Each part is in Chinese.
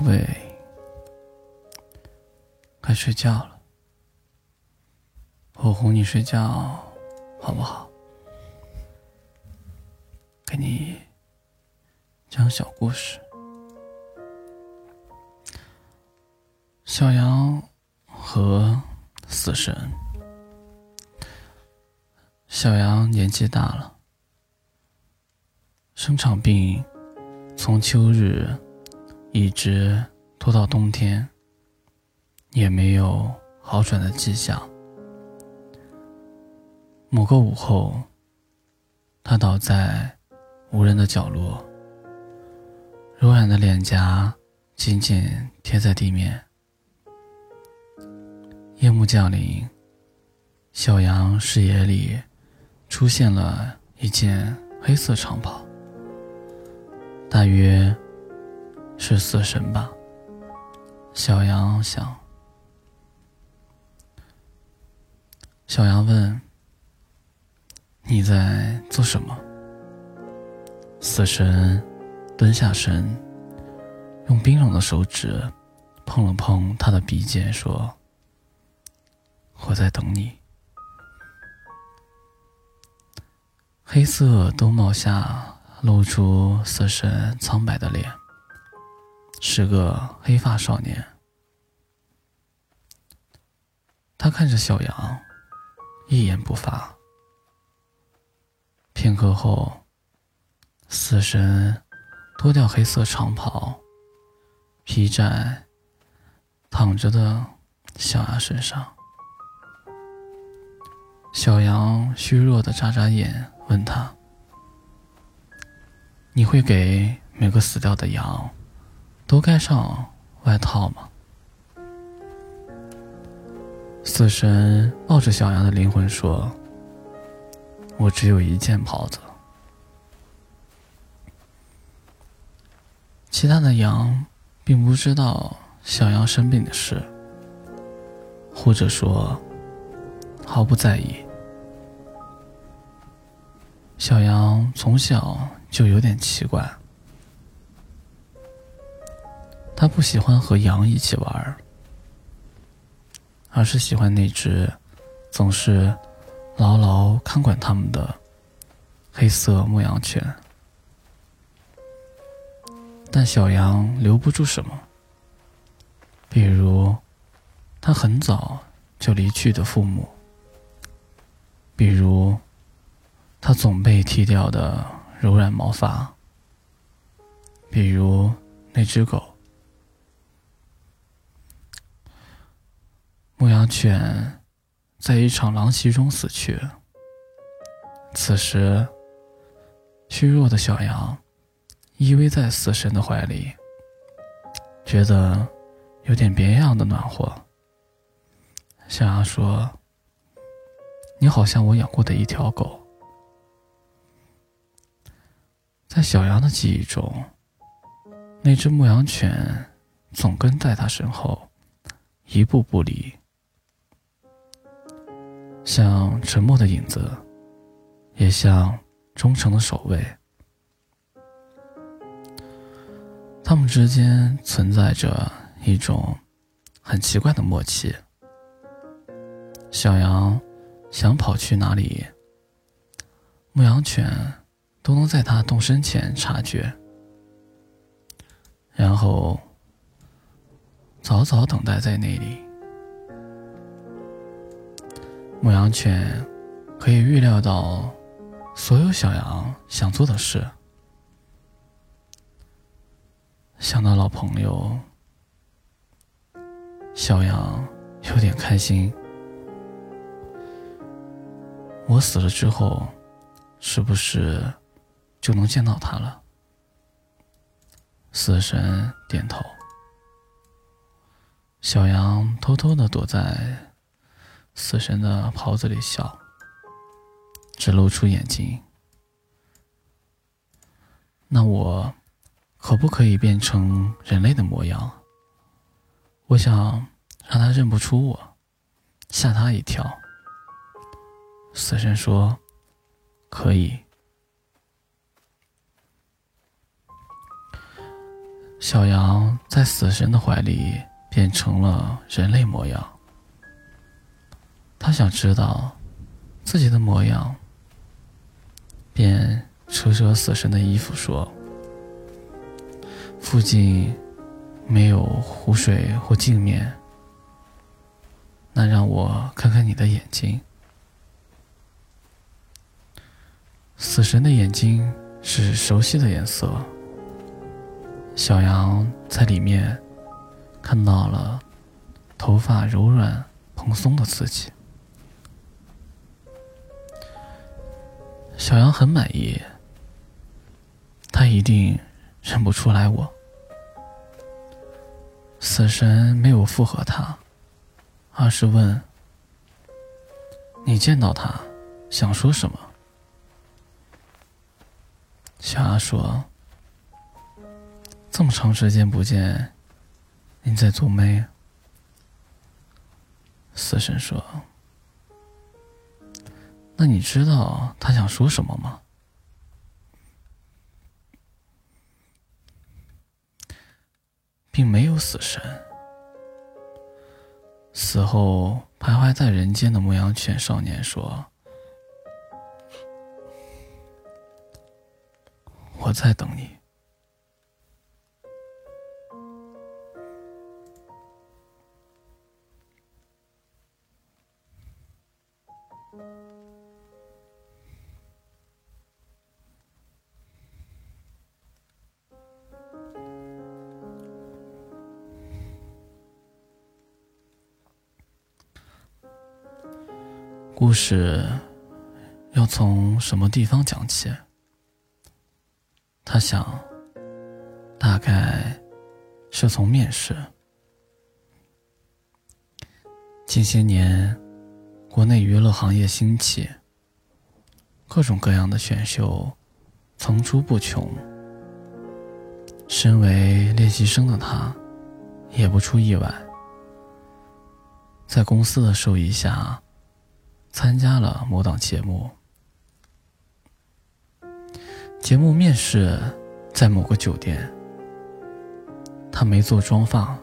宝贝，该睡觉了。我哄你睡觉，好不好？给你讲小故事。小羊和死神。小羊年纪大了，生场病，从秋日一直拖到冬天，也没有好转的迹象。某个午后，他倒在无人的角落，柔软的脸颊紧紧贴在地面。夜幕降临，小羊视野里出现了一件黑色长袍，大约是死神吧。小羊想。小羊问。你在做什么？死神蹲下身，用冰冷的手指碰了碰他的鼻尖，说：“我在等你。”黑色兜帽下露出死神苍白的脸，是个黑发少年。他看着小羊，一言不发。片刻后，死神脱掉黑色长袍，披在躺着的小羊身上。小羊虚弱的眨眨眼，问他：“你会给每个死掉的羊都盖上外套吗？”死神抱着小羊的灵魂说。我只有一件袍子，其他的羊并不知道小羊生病的事，或者说毫不在意。小羊从小就有点奇怪，他不喜欢和羊一起玩，而是喜欢那只总是。牢牢看管他们的黑色牧羊犬，但小羊留不住什么，比如他很早就离去的父母，比如他总被剃掉的柔软毛发，比如那只狗。牧羊犬。在一场狼袭中死去。此时，虚弱的小羊依偎在死神的怀里，觉得有点别样的暖和。小羊说：“你好像我养过的一条狗。”在小羊的记忆中，那只牧羊犬总跟在他身后，一步不离。像沉默的影子，也像忠诚的守卫。他们之间存在着一种很奇怪的默契。小羊想跑去哪里，牧羊犬都能在它动身前察觉，然后早早等待在那里。牧羊犬可以预料到所有小羊想做的事。想到老朋友，小羊有点开心。我死了之后，是不是就能见到他了？死神点头。小羊偷偷的躲在。死神的袍子里笑，只露出眼睛。那我可不可以变成人类的模样？我想让他认不出我，吓他一跳。死神说：“可以。”小羊在死神的怀里变成了人类模样。他想知道自己的模样，便扯扯死神的衣服说：“附近没有湖水或镜面，那让我看看你的眼睛。”死神的眼睛是熟悉的颜色。小羊在里面看到了头发柔软蓬松的自己。小羊很满意，他一定认不出来我。死神没有附和他，而是问：“你见到他想说什么？”小鸭说：“这么长时间不见，您在做咩？”死神说：“那你知道他想说什么吗？”并没有死神。死后徘徊在人间的牧羊犬少年说。我在等你。故事要从什么地方讲起？他想，大概是从面试。近些年，国内娱乐行业兴起，各种各样的选秀层出不穷。身为练习生的他，也不出意外，在公司的授意下，参加了某档节目。节目面试在某个酒店，他没做妆发，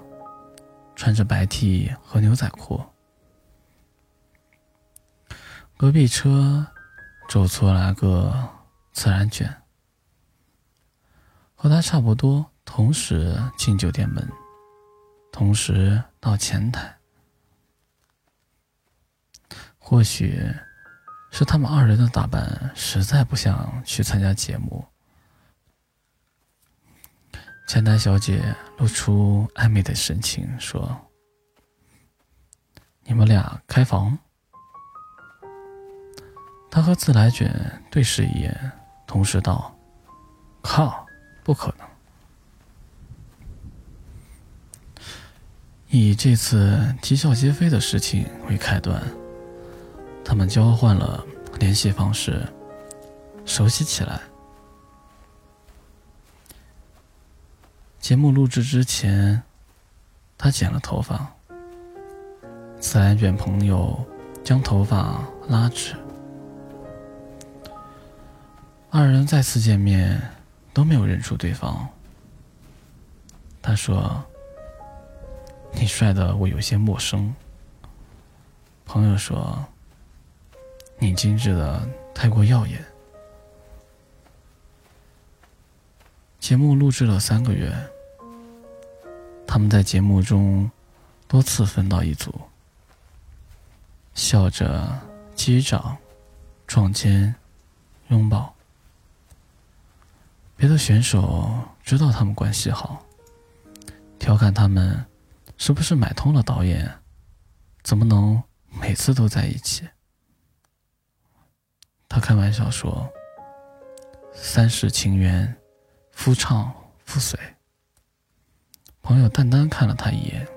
穿着白 T 和牛仔裤。隔壁车走出来个自然卷，和他差不多，同时进酒店门，同时到前台。或许。是他们二人的打扮实在不想去参加节目。前台小姐露出暧昧的神情说：“你们俩开房？”他和自来卷对视一眼，同时道：“靠，不可能！”以这次啼笑皆非的事情为开端。他们交换了联系方式，熟悉起来。节目录制之前，他剪了头发，自来卷朋友将头发拉直。二人再次见面，都没有认出对方。他说：“你帅的我有些陌生。”朋友说。你精致的太过耀眼。节目录制了三个月，他们在节目中多次分到一组，笑着击掌、撞肩、拥抱。别的选手知道他们关系好，调侃他们是不是买通了导演，怎么能每次都在一起？他开玩笑说：“三世情缘，夫唱妇随。”朋友淡淡看了他一眼。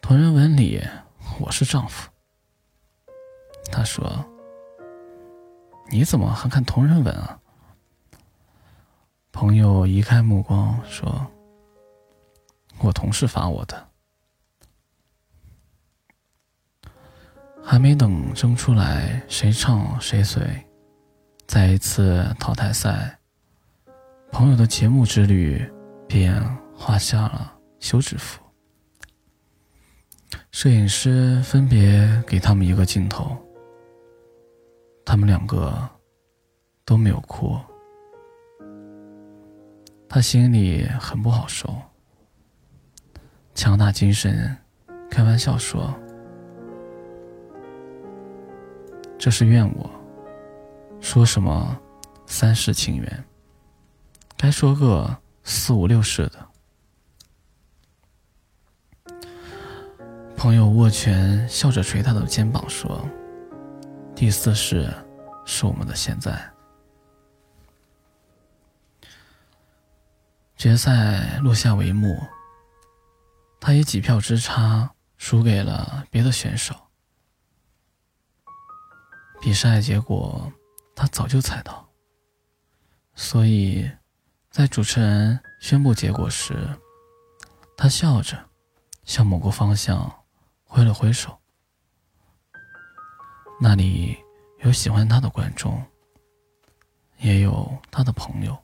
同人文里，我是丈夫。他说：“你怎么还看同人文啊？”朋友移开目光说：“我同事发我的。”还没等争出来谁唱谁随，在一次淘汰赛，朋友的节目之旅便画下了休止符。摄影师分别给他们一个镜头，他们两个都没有哭。他心里很不好受，强大精神，开玩笑说：“这是怨我，说什么三世情缘。”该说个四五六世的。朋友握拳笑着捶他的肩膀说：“第四世是我们的现在。”决赛落下帷幕，他以几票之差输给了别的选手。比赛结果他早就猜到，所以。在主持人宣布结果时，他笑着向某个方向挥了挥手。那里有喜欢他的观众，也有他的朋友。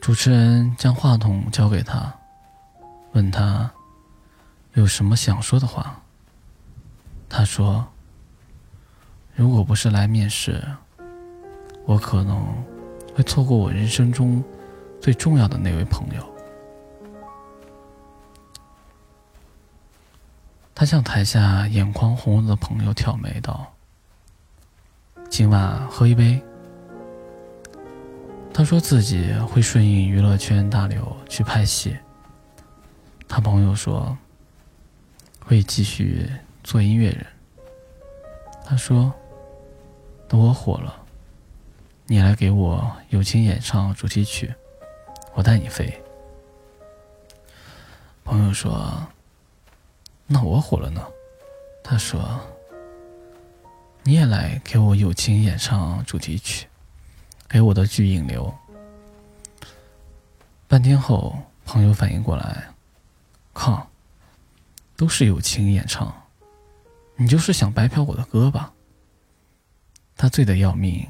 主持人将话筒交给他，问他有什么想说的话。他说：“如果不是来面试，我可能……”会错过我人生中最重要的那位朋友。他向台下眼眶红红的朋友挑眉道：“今晚喝一杯。”他说自己会顺应娱乐圈大流去拍戏。他朋友说会继续做音乐人。他说：“等我火了。”你来给我友情演唱主题曲，我带你飞。朋友说：“那我火了呢？”他说：“你也来给我友情演唱主题曲，给我的剧引流。”半天后，朋友反应过来：“靠，都是友情演唱，你就是想白嫖我的歌吧？”他醉得要命。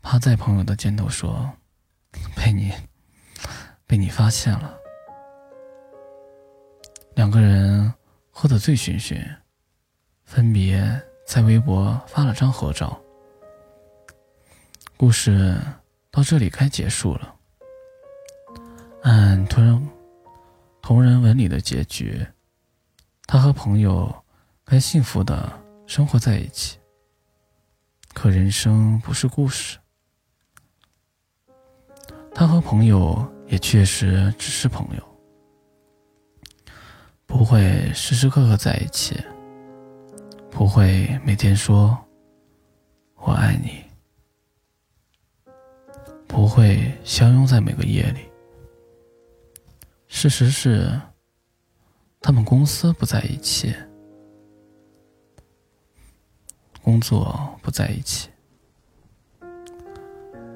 趴在朋友的肩头说：“被你，被你发现了。”两个人喝得醉醺醺，分别在微博发了张合照。故事到这里该结束了。按同同人文里的结局，他和朋友该幸福的生活在一起。可人生不是故事。他和朋友也确实只是朋友，不会时时刻刻在一起，不会每天说“我爱你”，不会相拥在每个夜里。事实是，他们公司不在一起，工作不在一起。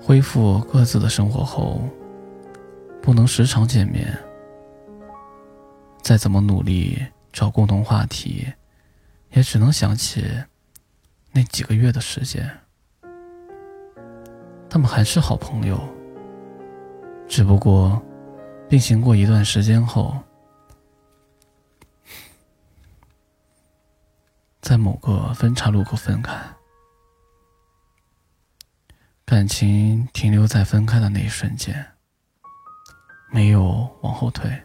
恢复各自的生活后，不能时常见面。再怎么努力找共同话题，也只能想起那几个月的时间。他们还是好朋友，只不过并行过一段时间后，在某个分岔路口分开。感情停留在分开的那一瞬间，没有往后退，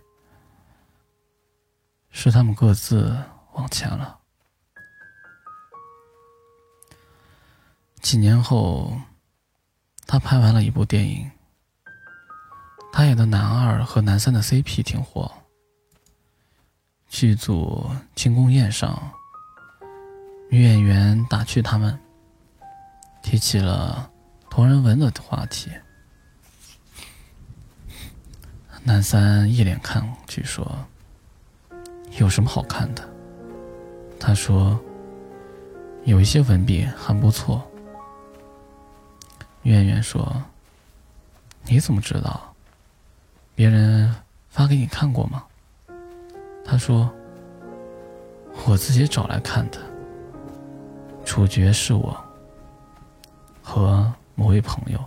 是他们各自往前了。几年后，他拍完了一部电影，他演的男二和男三的 CP 挺火。剧组庆功宴上，女演员打趣他们，提起了。同人文的话题，南三一脸抗拒说：“有什么好看的？”他说：“有一些文笔还不错。”女演员说：“你怎么知道？别人发给你看过吗？”他说：“我自己找来看的。主角是我和某位朋友。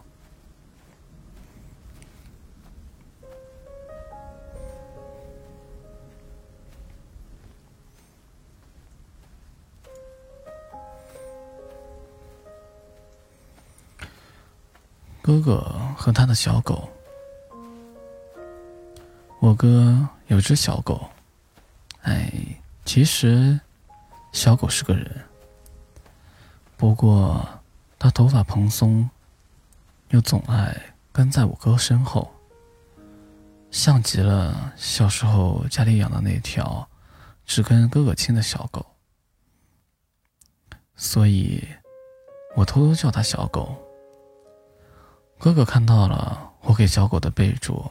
哥哥和他的小狗。我哥有只小狗。哎其实小狗是个人。不过他头发蓬松，又总爱跟在我哥身后，像极了小时候家里养的那条只跟哥哥亲的小狗，所以我偷偷叫他小狗。哥哥看到了我给小狗的备注。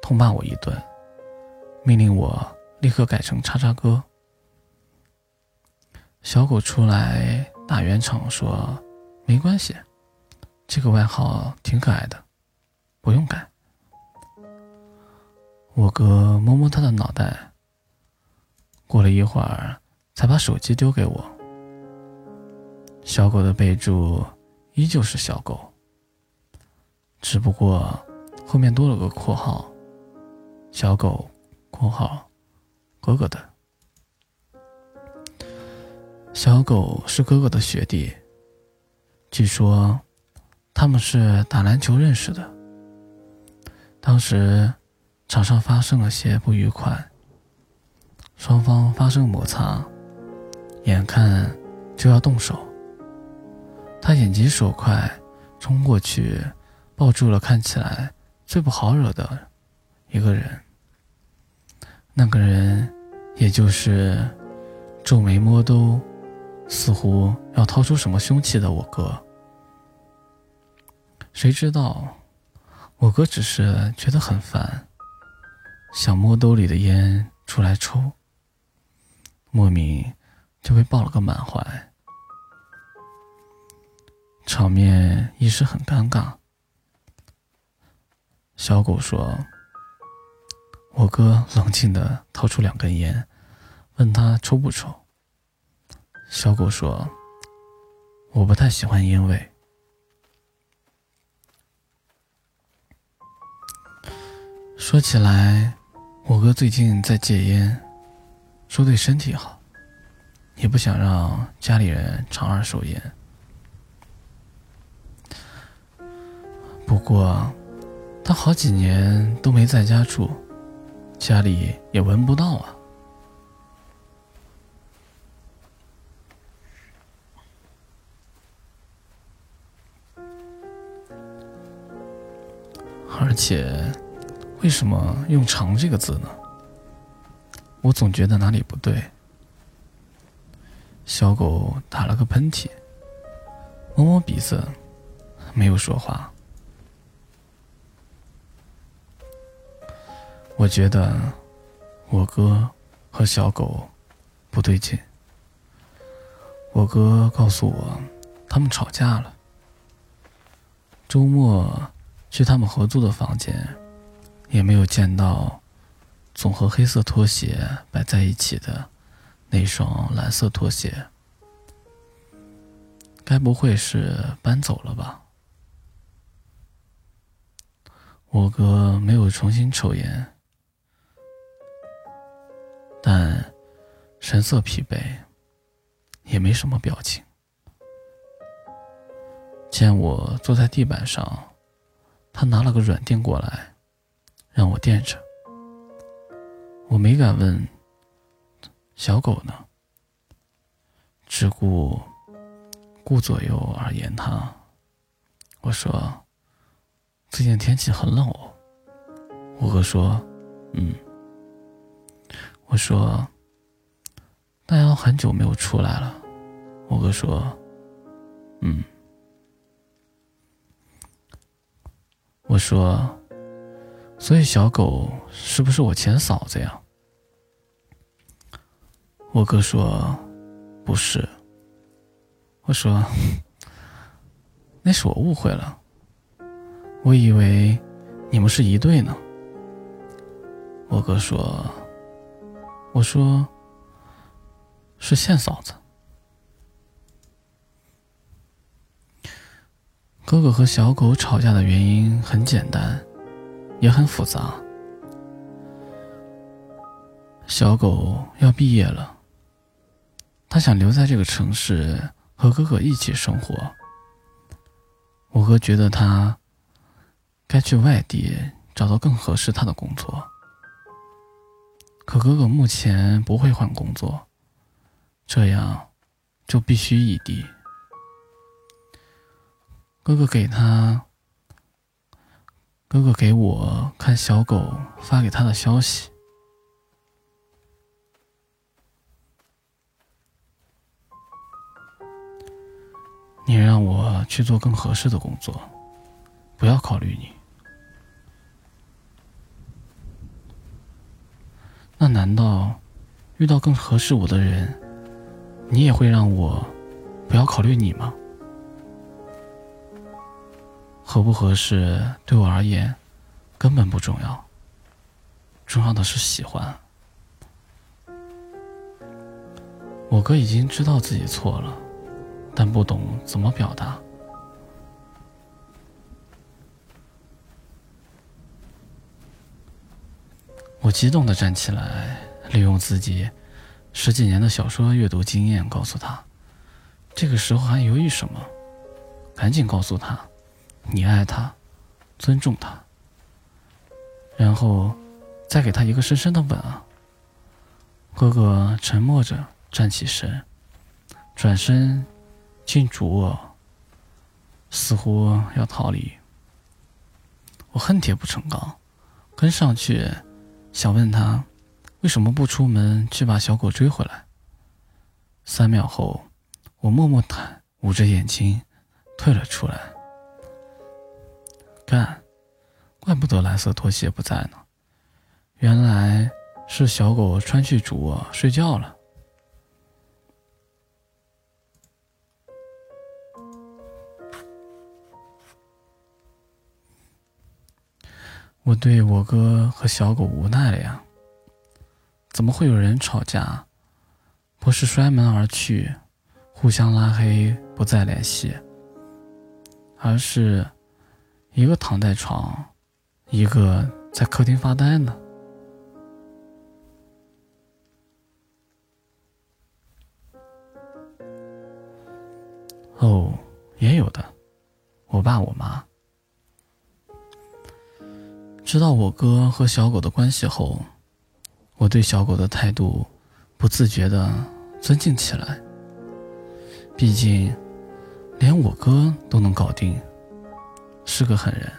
痛骂我一顿，命令我立刻改成叉叉哥。小狗出来打圆场说：“没关系，这个外号挺可爱的，不用改。”我哥摸摸他的脑袋，过了一会儿才把手机丢给我。小狗的备注依旧是小狗，只不过后面多了个括号。小狗（括号哥哥的）小狗是哥哥的学弟，据说他们是打篮球认识的。当时场上发生了些不愉快，双方发生摩擦，眼看就要动手，他眼疾手快，冲过去抱住了看起来最不好惹的。一个人，那个人，也就是皱眉摸兜，似乎要掏出什么凶器的我哥。谁知道，我哥只是觉得很烦，想摸兜里的烟出来抽，莫名就被抱了个满怀，场面一时很尴尬。小狗说。我哥冷静的掏出两根烟，问他抽不抽。小狗说：“我不太喜欢烟味。”说起来，我哥最近在戒烟，说对身体好，也不想让家里人尝二手烟。不过，他好几年都没在家住。家里也闻不到啊，而且，为什么用“长”这个字呢？我总觉得哪里不对。小狗打了个喷嚏，摸摸鼻子，没有说话。我觉得我哥和小狗不对劲。我哥告诉我，他们吵架了。周末去他们合租的房间，也没有见到总和黑色拖鞋摆在一起的那双蓝色拖鞋。该不会是搬走了吧？我哥没有重新抽烟。但神色疲惫，也没什么表情。见我坐在地板上，他拿了个软垫过来，让我垫着。我没敢问小狗呢，只顾顾左右而言他。我说：“最近天气很冷哦。”我哥说：“嗯。”我说：“大姚很久没有出来了。”我哥说：“嗯。”我说：“所以小狗是不是我前嫂子呀？”我哥说：“不是。”我说：“那是我误会了，我以为你们是一对呢。”我哥说。我说：“是现嫂子。”哥哥和小狗吵架的原因很简单，也很复杂。小狗要毕业了，他想留在这个城市和哥哥一起生活。我哥觉得他该去外地找到更合适他的工作。可哥哥目前不会换工作，这样就必须异地。哥哥给他，哥哥给我看小狗发给他的消息。你让我去做更合适的工作，不要考虑你。那难道遇到更合适我的人，你也会让我不要考虑你吗？合不合适对我而言根本不重要，重要的是喜欢。我哥已经知道自己错了。但不懂怎么表达。我激动的站起来，利用自己十几年的小说阅读经验，告诉他：“这个时候还犹豫什么？赶紧告诉他，你爱他，尊重他，然后再给他一个深深的吻啊！”哥哥沉默着站起身，转身。进主卧，似乎要逃离。我恨铁不成钢，跟上去，想问他为什么不出门去把小狗追回来。三秒后，我默默坦捂着眼睛退了出来。干，怪不得蓝色拖鞋不在呢，原来是小狗穿去主卧睡觉了。我对我哥和小狗无奈了呀。怎么会有人吵架，不是摔门而去，互相拉黑不再联系，而是一个躺在床，一个在客厅发呆呢？哦，也有的，我爸我妈。知道我哥和小狗的关系后，我对小狗的态度不自觉的尊敬起来。毕竟，连我哥都能搞定，是个狠人。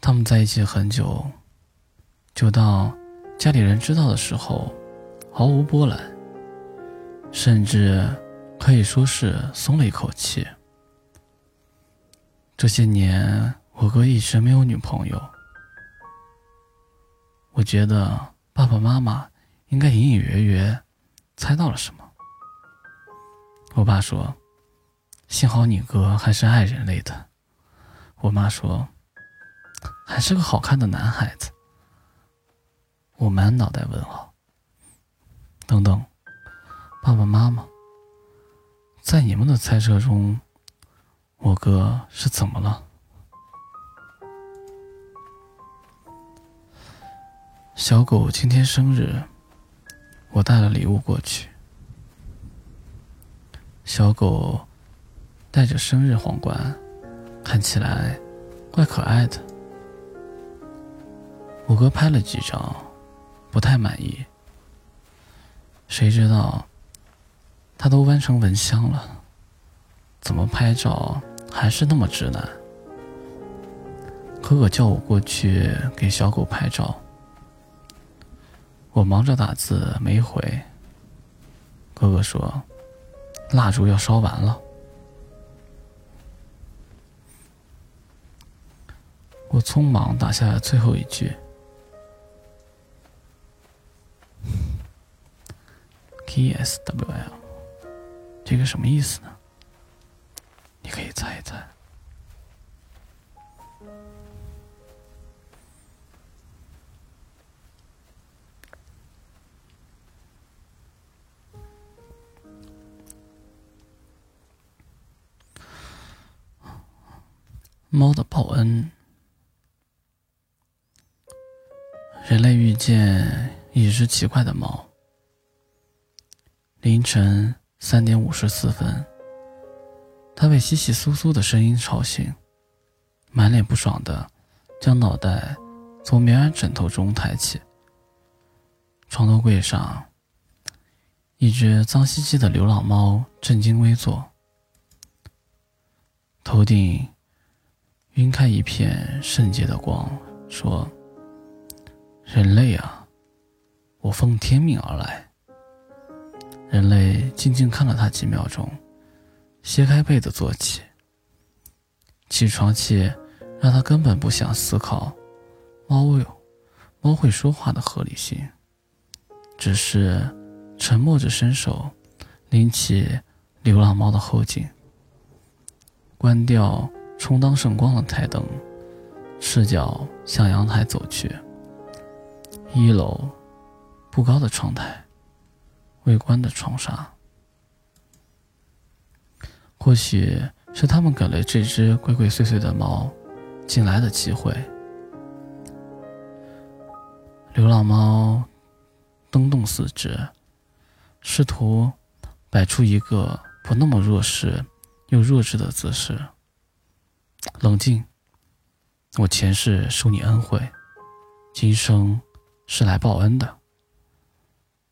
他们在一起很久，久到家里人知道的时候，毫无波澜，甚至可以说是松了一口气。这些年，我哥一直没有女朋友。我觉得爸爸妈妈应该隐隐约约猜到了什么。我爸说：“幸好你哥还是爱人类的。”我妈说：“还是个好看的男孩子。”我满脑袋问号。等等，爸爸妈妈，在你们的猜测中。我哥是怎么了？小狗今天生日，我带了礼物过去。小狗戴着生日皇冠，看起来怪可爱的。我哥拍了几张，不太满意。谁知道，他都弯成蚊香了，怎么拍照？还是那么直男。哥哥叫我过去给小狗拍照，我忙着打字没回。哥哥说：“蜡烛要烧完了。”我匆忙打下最后一句：“K S W L，这个什么意思呢？”你可以猜一猜。猫的报恩。人类遇见一只奇怪的猫。凌晨三点五十四分。他被窸窸窣窣的声音吵醒，满脸不爽的将脑袋从棉软枕头中抬起。床头柜上，一只脏兮兮的流浪猫正襟危坐，头顶晕开一片圣洁的光，说：“人类啊，我奉天命而来。”人类静静看了他几秒钟。掀开被子坐起，起床气让他根本不想思考猫有猫会说话的合理性，只是沉默着伸手拎起流浪猫的后颈，关掉充当圣光的台灯，赤脚向阳台走去。一楼不高的窗台，未关的窗纱。或许是他们给了这只鬼鬼祟祟的猫进来的机会。流浪猫蹬动四肢，试图摆出一个不那么弱势又弱智的姿势。冷静，我前世受你恩惠，今生是来报恩的。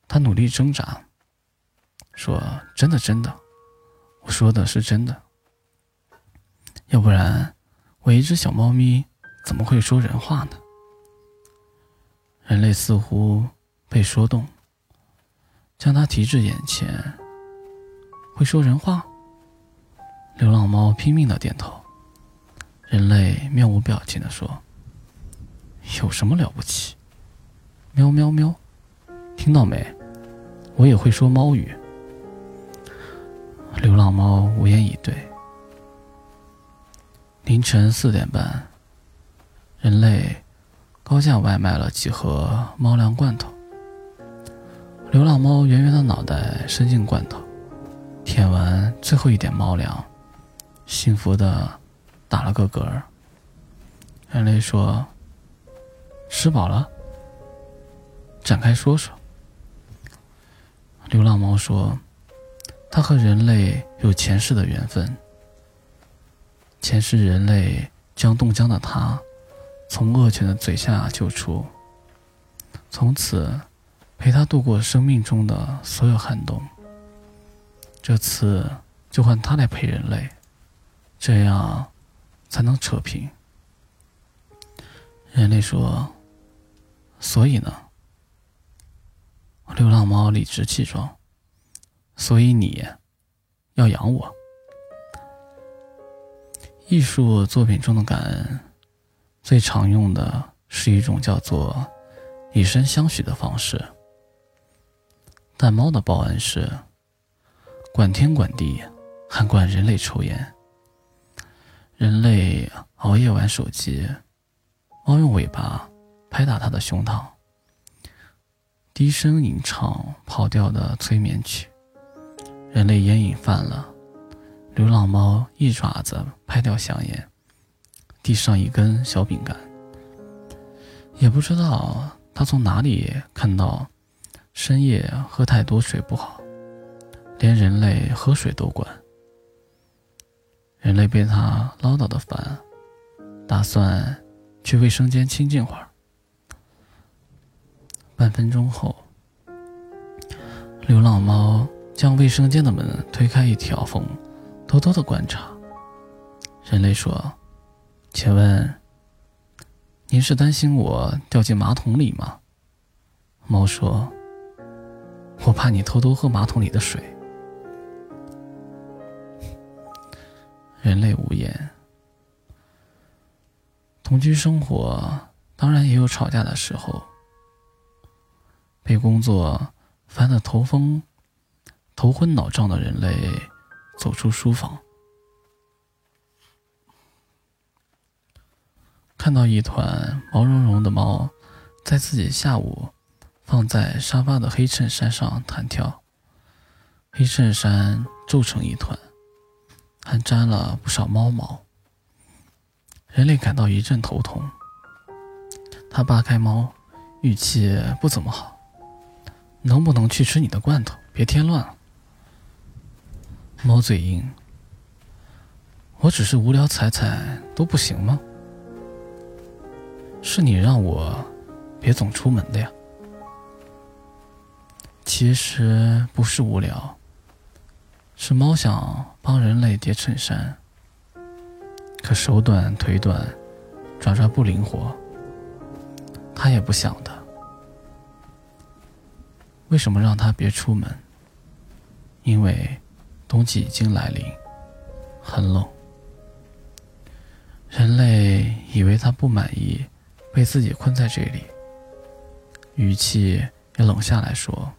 他努力挣扎，说：“真的，真的。”我说的是真的，要不然我一只小猫咪怎么会说人话呢？人类似乎被说动，将它提至眼前。会说人话？流浪猫拼命的点头。人类面无表情的说：“有什么了不起？”喵喵喵，听到没？我也会说猫语。流浪猫无言以对。凌晨四点半，人类高价外卖了几盒猫粮罐头。流浪猫圆圆的脑袋伸进罐头，舔完最后一点猫粮，幸福的打了个嗝。人类说：“吃饱了，展开说说。”流浪猫说。它和人类有前世的缘分。前世人类将冻僵的他从恶犬的嘴下救出，从此陪他度过生命中的所有寒冬。这次就换他来陪人类，这样才能扯平。人类说：“所以呢？”流浪猫理直气壮。所以你要养我。艺术作品中的感恩，最常用的是一种叫做以身相许的方式。但猫的报恩是管天管地，还管人类抽烟。人类熬夜玩手机，猫用尾巴拍打它的胸膛，低声吟唱跑调的催眠曲。人类烟瘾犯了，流浪猫一爪子拍掉香烟，递上一根小饼干。也不知道他从哪里看到，深夜喝太多水不好，连人类喝水都管。人类被他唠叨的烦，打算去卫生间清静会儿。半分钟后，流浪猫。将卫生间的门推开一条缝，偷偷的观察。人类说：“请问，您是担心我掉进马桶里吗？”猫说：“我怕你偷偷喝马桶里的水。”人类无言。同居生活当然也有吵架的时候，被工作烦得头风。头昏脑胀的人类走出书房，看到一团毛茸茸的猫在自己下午放在沙发的黑衬衫上弹跳，黑衬衫皱成一团，还沾了不少猫毛。人类感到一阵头痛，他扒开猫，语气不怎么好：“能不能去吃你的罐头？别添乱了。”猫嘴硬，我只是无聊踩踩都不行吗？是你让我别总出门的呀。其实不是无聊，是猫想帮人类叠衬衫，可手短腿短，爪爪不灵活，它也不想的。为什么让他别出门？因为冬季已经来临，很冷。人类以为他不满意被自己困在这里，语气也冷下来说：“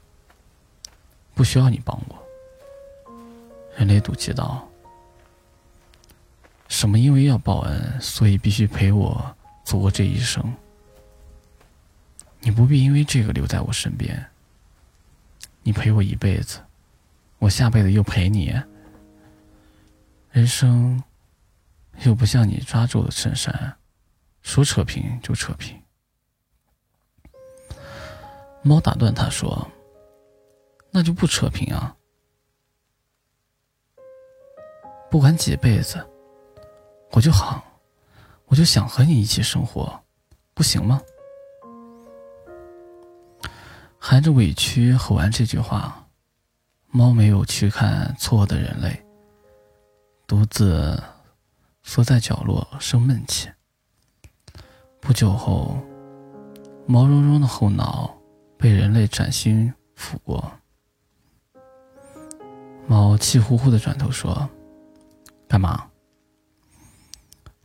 不需要你帮我。”人类赌气道：“什么？因为要报恩，所以必须陪我走过这一生？你不必因为这个留在我身边。你陪我一辈子，我下辈子又陪你。人生。”又不像你抓住了衬衫，说扯平就扯平。猫打断他说：“那就不扯平啊！不管几辈子，我就好，我就想和你一起生活，不行吗？”含着委屈吼完这句话，猫没有去看错的人类，独自。缩在角落生闷气。不久后，毛茸茸的后脑被人类崭新抚过。猫气呼呼的转头说：“干嘛？”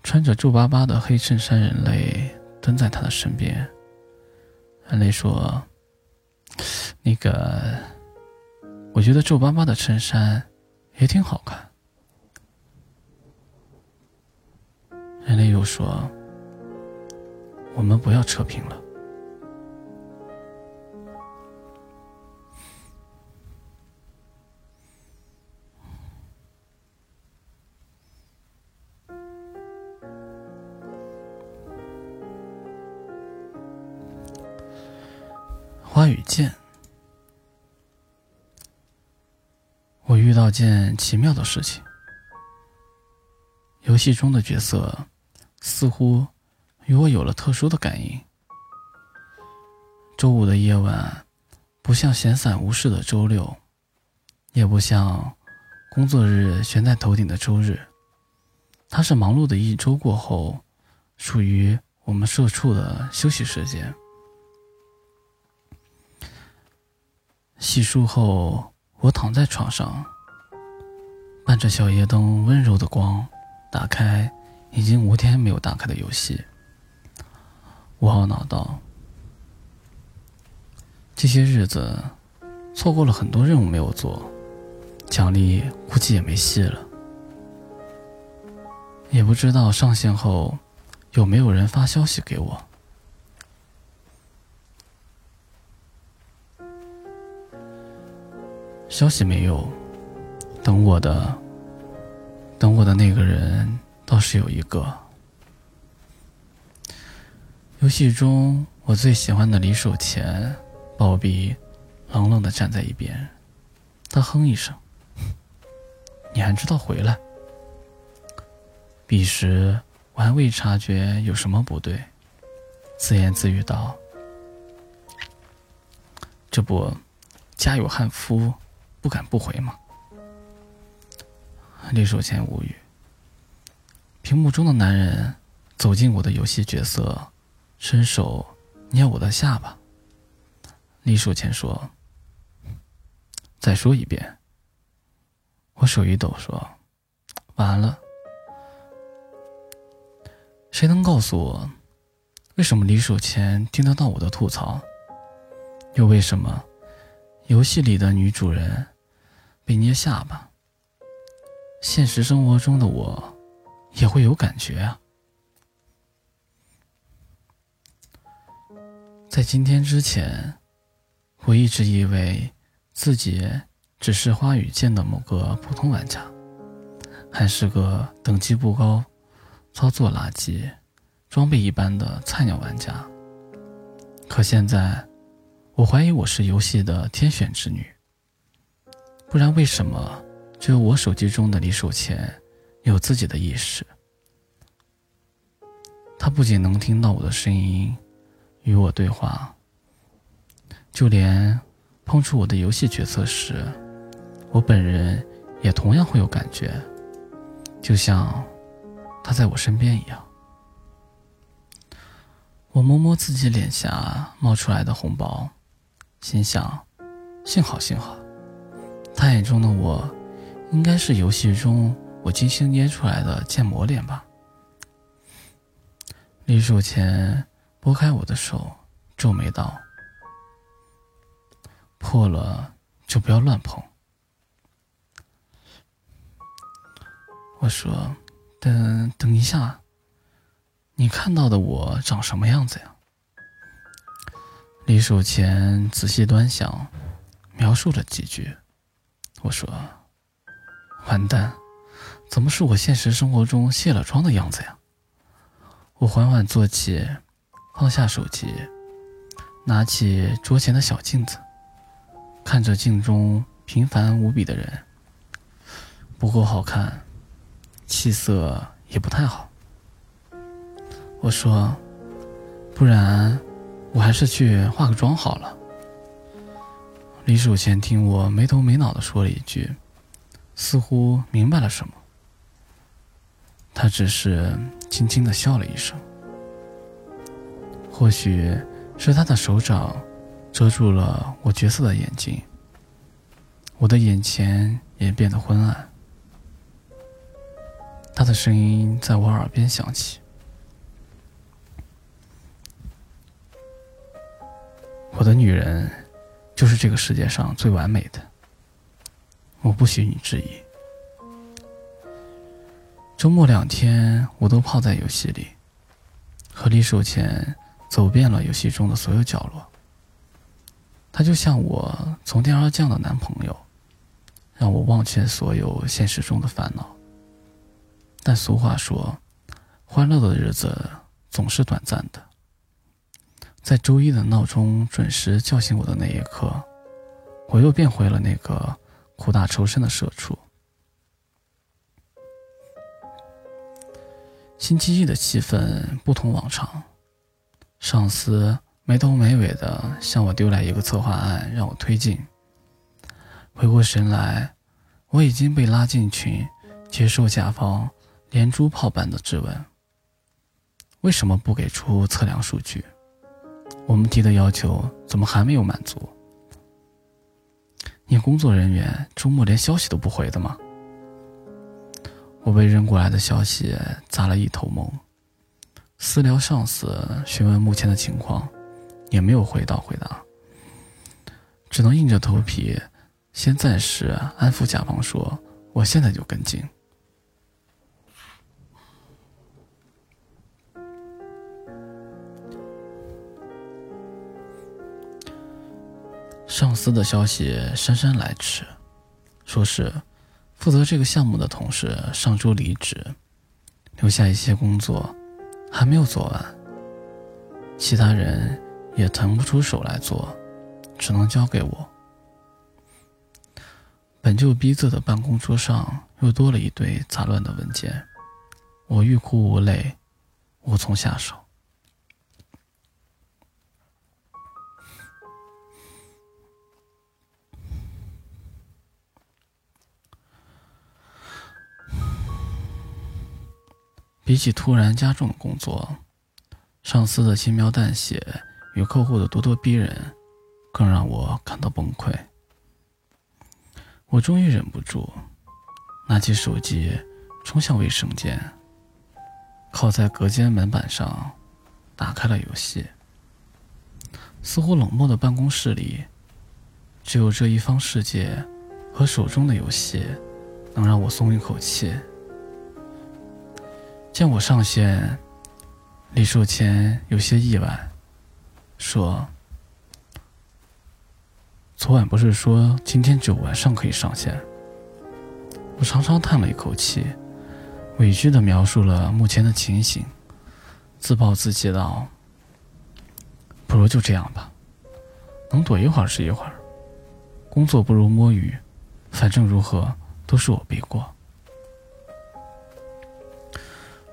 穿着皱巴巴的黑衬衫人类蹲在他的身边。人类说：“那个，我觉得皱巴巴的衬衫也挺好看。”人类又说：“我们不要扯平了。”花与剑，我遇到件奇妙的事情。游戏中的角色。似乎与我有了特殊的感应。周五的夜晚，不像闲散无事的周六，也不像工作日悬在头顶的周日，它是忙碌的一周过后，属于我们社畜的休息时间。洗漱后，我躺在床上，伴着小夜灯温柔的光，打开。已经五天没有打开的游戏，我懊恼道：“这些日子错过了很多任务没有做，奖励估计也没戏了。也不知道上线后有没有人发消息给我。消息没有，等我的，等我的那个人。”倒是有一个，游戏中我最喜欢的李守前，鲍比冷冷的站在一边，他哼一声：“ 你还知道回来？”彼时我还未察觉有什么不对，自言自语道：“这不，家有悍夫，不敢不回吗？”李守前无语。屏幕中的男人走进我的游戏角色，伸手捏我的下巴。李守前说：“再说一遍。”我手一抖说：“完了。”谁能告诉我，为什么李守前听得到我的吐槽？又为什么游戏里的女主人被捏下巴，现实生活中的我？也会有感觉啊！在今天之前，我一直以为自己只是花语剑的某个普通玩家，还是个等级不高、操作垃圾、装备一般的菜鸟玩家。可现在，我怀疑我是游戏的天选之女，不然为什么只有我手机中的李守前？有自己的意识。他不仅能听到我的声音，与我对话，就连碰触我的游戏角色时，我本人也同样会有感觉，就像他在我身边一样。我摸摸自己脸颊冒出来的红包，心想：幸好幸好，他眼中的我，应该是游戏中我精心捏出来的建模脸吧。离手前拨开我的手，皱眉道：“破了就不要乱碰。”我说：“等等一下。”你看到的我长什么样子呀？离手前仔细端详，描述了几句。我说：“完蛋，怎么是我现实生活中卸了妆的样子呀？”我缓缓坐起，放下手机，拿起桌前的小镜子，看着镜中平凡无比的人，不够好看，气色也不太好。我说：“不然，我还是去化个妆好了。”李守贤听我没头没脑的说了一句，似乎明白了什么。他只是轻轻的笑了一声。或许是他的手掌遮住了我角色的眼睛，我的眼前也变得昏暗。他的声音在我耳边响起。我的女人，就是这个世界上最完美的。我不许你质疑。周末两天，我都泡在游戏里，和李守谦走遍了游戏中的所有角落。他就像我从天而降的男朋友，让我忘却所有现实中的烦恼。但俗话说，欢乐的日子总是短暂的。在周一的闹钟准时叫醒我的那一刻，我又变回了那个苦大仇深的社畜。星期一的气氛不同往常，上司没头没尾的向我丢来一个策划案让我推进。回过神来，我已经被拉进群，接受甲方连珠炮般的质问：为什么不给出测量数据？我们提的要求怎么还没有满足？你工作人员周末连消息都不回的吗？我被扔过来的消息砸了一头懵，私聊上司询问目前的情况，也没有回到回答，只能硬着头皮先暂时安抚甲方说，我现在就跟进。上司的消息姗姗来迟，说是负责这个项目的同事上周离职，留下一些工作还没有做完，其他人也腾不出手来做，只能交给我。本就逼仄的办公桌上又多了一堆杂乱的文件，我欲哭无泪，无从下手。比起突然加重的工作，上司的轻描淡写与客户的咄咄逼人，更让我感到崩溃。我终于忍不住，拿起手机，冲向卫生间，靠在隔间门板上，打开了游戏。似乎冷漠的办公室里，只有这一方世界和手中的游戏，能让我松一口气。见我上线，李寿谦有些意外，说：“昨晚不是说今天只有晚上可以上线？”我长长叹了一口气，委屈的描述了目前的情形，自暴自弃道：“不如就这样吧，能躲一会儿是一会儿，工作不如摸鱼，反正如何都是我背锅。”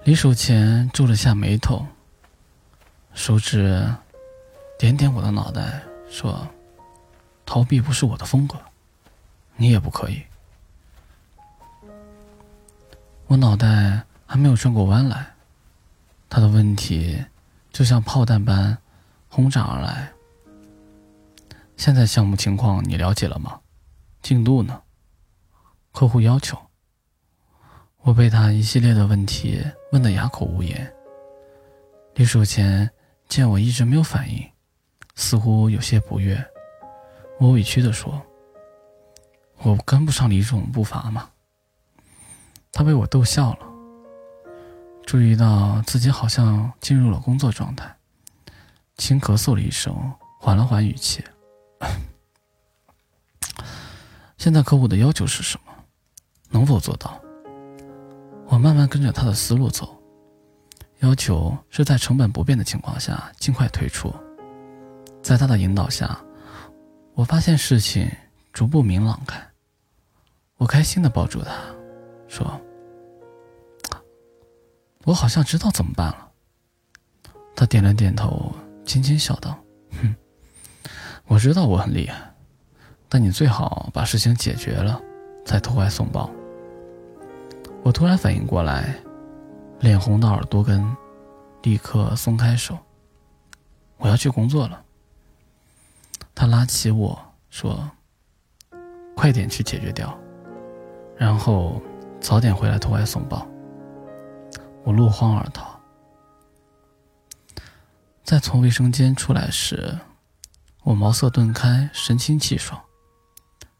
李守前皱了下眉头，手指点点我的脑袋，说：“逃避不是我的风格，你也不可以。”我脑袋还没有转过弯来，他的问题就像炮弹般轰炸而来。现在项目情况你了解了吗？进度呢？客户要求？我被他一系列的问题问得哑口无言。李守前见我一直没有反应，似乎有些不悦。我委屈地说：“我跟不上李总步伐吗？”他被我逗笑了，注意到自己好像进入了工作状态，轻咳嗽了一声，缓了缓语气。现在客户的要求是什么？能否做到？我慢慢跟着他的思路走，要求是在成本不变的情况下尽快退出。在他的引导下，我发现事情逐步明朗开。我开心的抱住他，说：“我好像知道怎么办了。”他点了点头，轻轻笑道：“哼，我知道我很厉害。”但你最好把事情解决了，再投怀送抱。我突然反应过来，脸红到耳朵根，立刻松开手。我要去工作了。他拉起我说：“快点去解决掉，然后早点回来投怀送抱。”我落荒而逃。在从卫生间出来时，我茅塞顿开，神清气爽。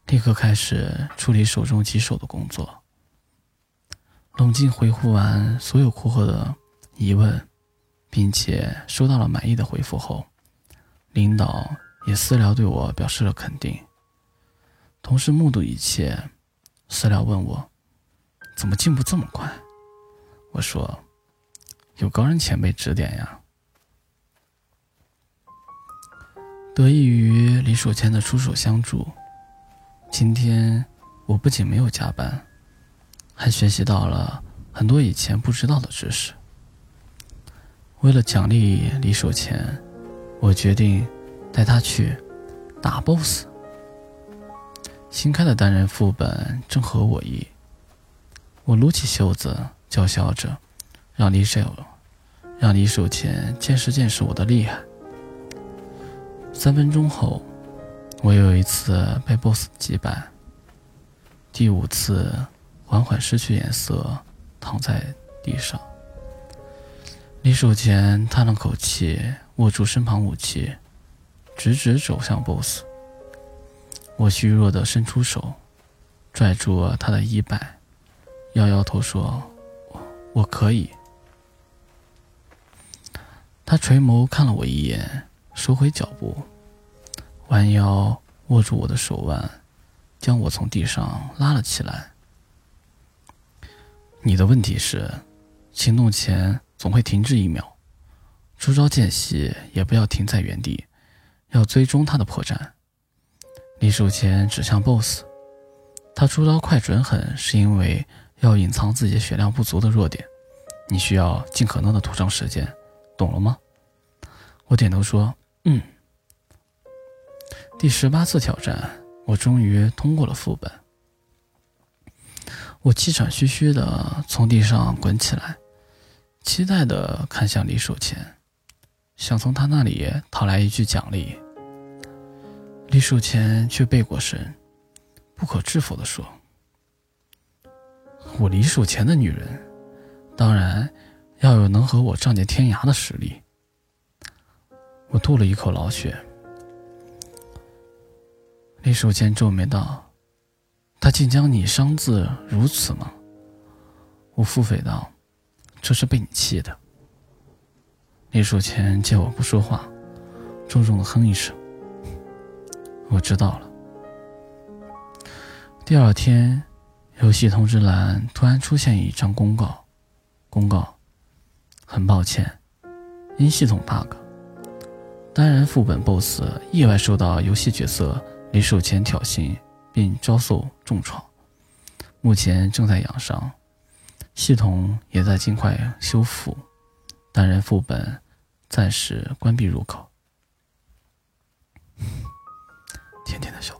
立刻开始处理手中棘手的工作。冷静回复完所有顾客的疑问，并且收到了满意的回复后，领导也私聊对我表示了肯定。同事目睹一切，私聊问我：“怎么进步这么快？”我说：“有高人前辈指点呀。”得益于李守谦的出手相助。今天我不仅没有加班，还学习到了很多以前不知道的知识。为了奖励李守前，我决定带他去打 BOSS。新开的单人副本正合我意，我撸起袖子叫嚣着，让李守让李守前见识见识我的厉害。三分钟后。我又一次被 BOSS 击败，第五次缓缓失去颜色，躺在地上。离手前叹了口气，握住身旁武器，直直走向 BOSS。我虚弱的伸出手，拽住了他的衣摆，摇摇头说：“我我可以。”他垂眸看了我一眼，收回脚步。弯腰握住我的手腕，将我从地上拉了起来。你的问题是，行动前总会停滞一秒，出招间隙也不要停在原地，要追踪他的破绽。离手前指向 BOSS，他出招快准狠，是因为要隐藏自己血量不足的弱点。你需要尽可能的拖长时间，懂了吗？我点头说：“嗯。”第十八次挑战，我终于通过了副本。我气喘吁吁的从地上滚起来，期待的看向李守谦，想从他那里讨来一句奖励。李守谦却背过身，不可置否的说：“我李守谦的女人，当然要有能和我仗剑天涯的实力。”我吐了一口老血。李守谦皱眉道：“他竟将你伤自如此吗？”我腹诽道：“这是被你气的。”李守谦见我不说话，重重的哼一声：“我知道了。”第二天，游戏通知栏突然出现一张公告：“公告，很抱歉，因系统 bug，单人副本 BOSS 意外受到游戏角色。”李守前挑衅，并遭受重创，目前正在养伤，系统也在尽快修复，单人副本暂时关闭入口。甜甜的小。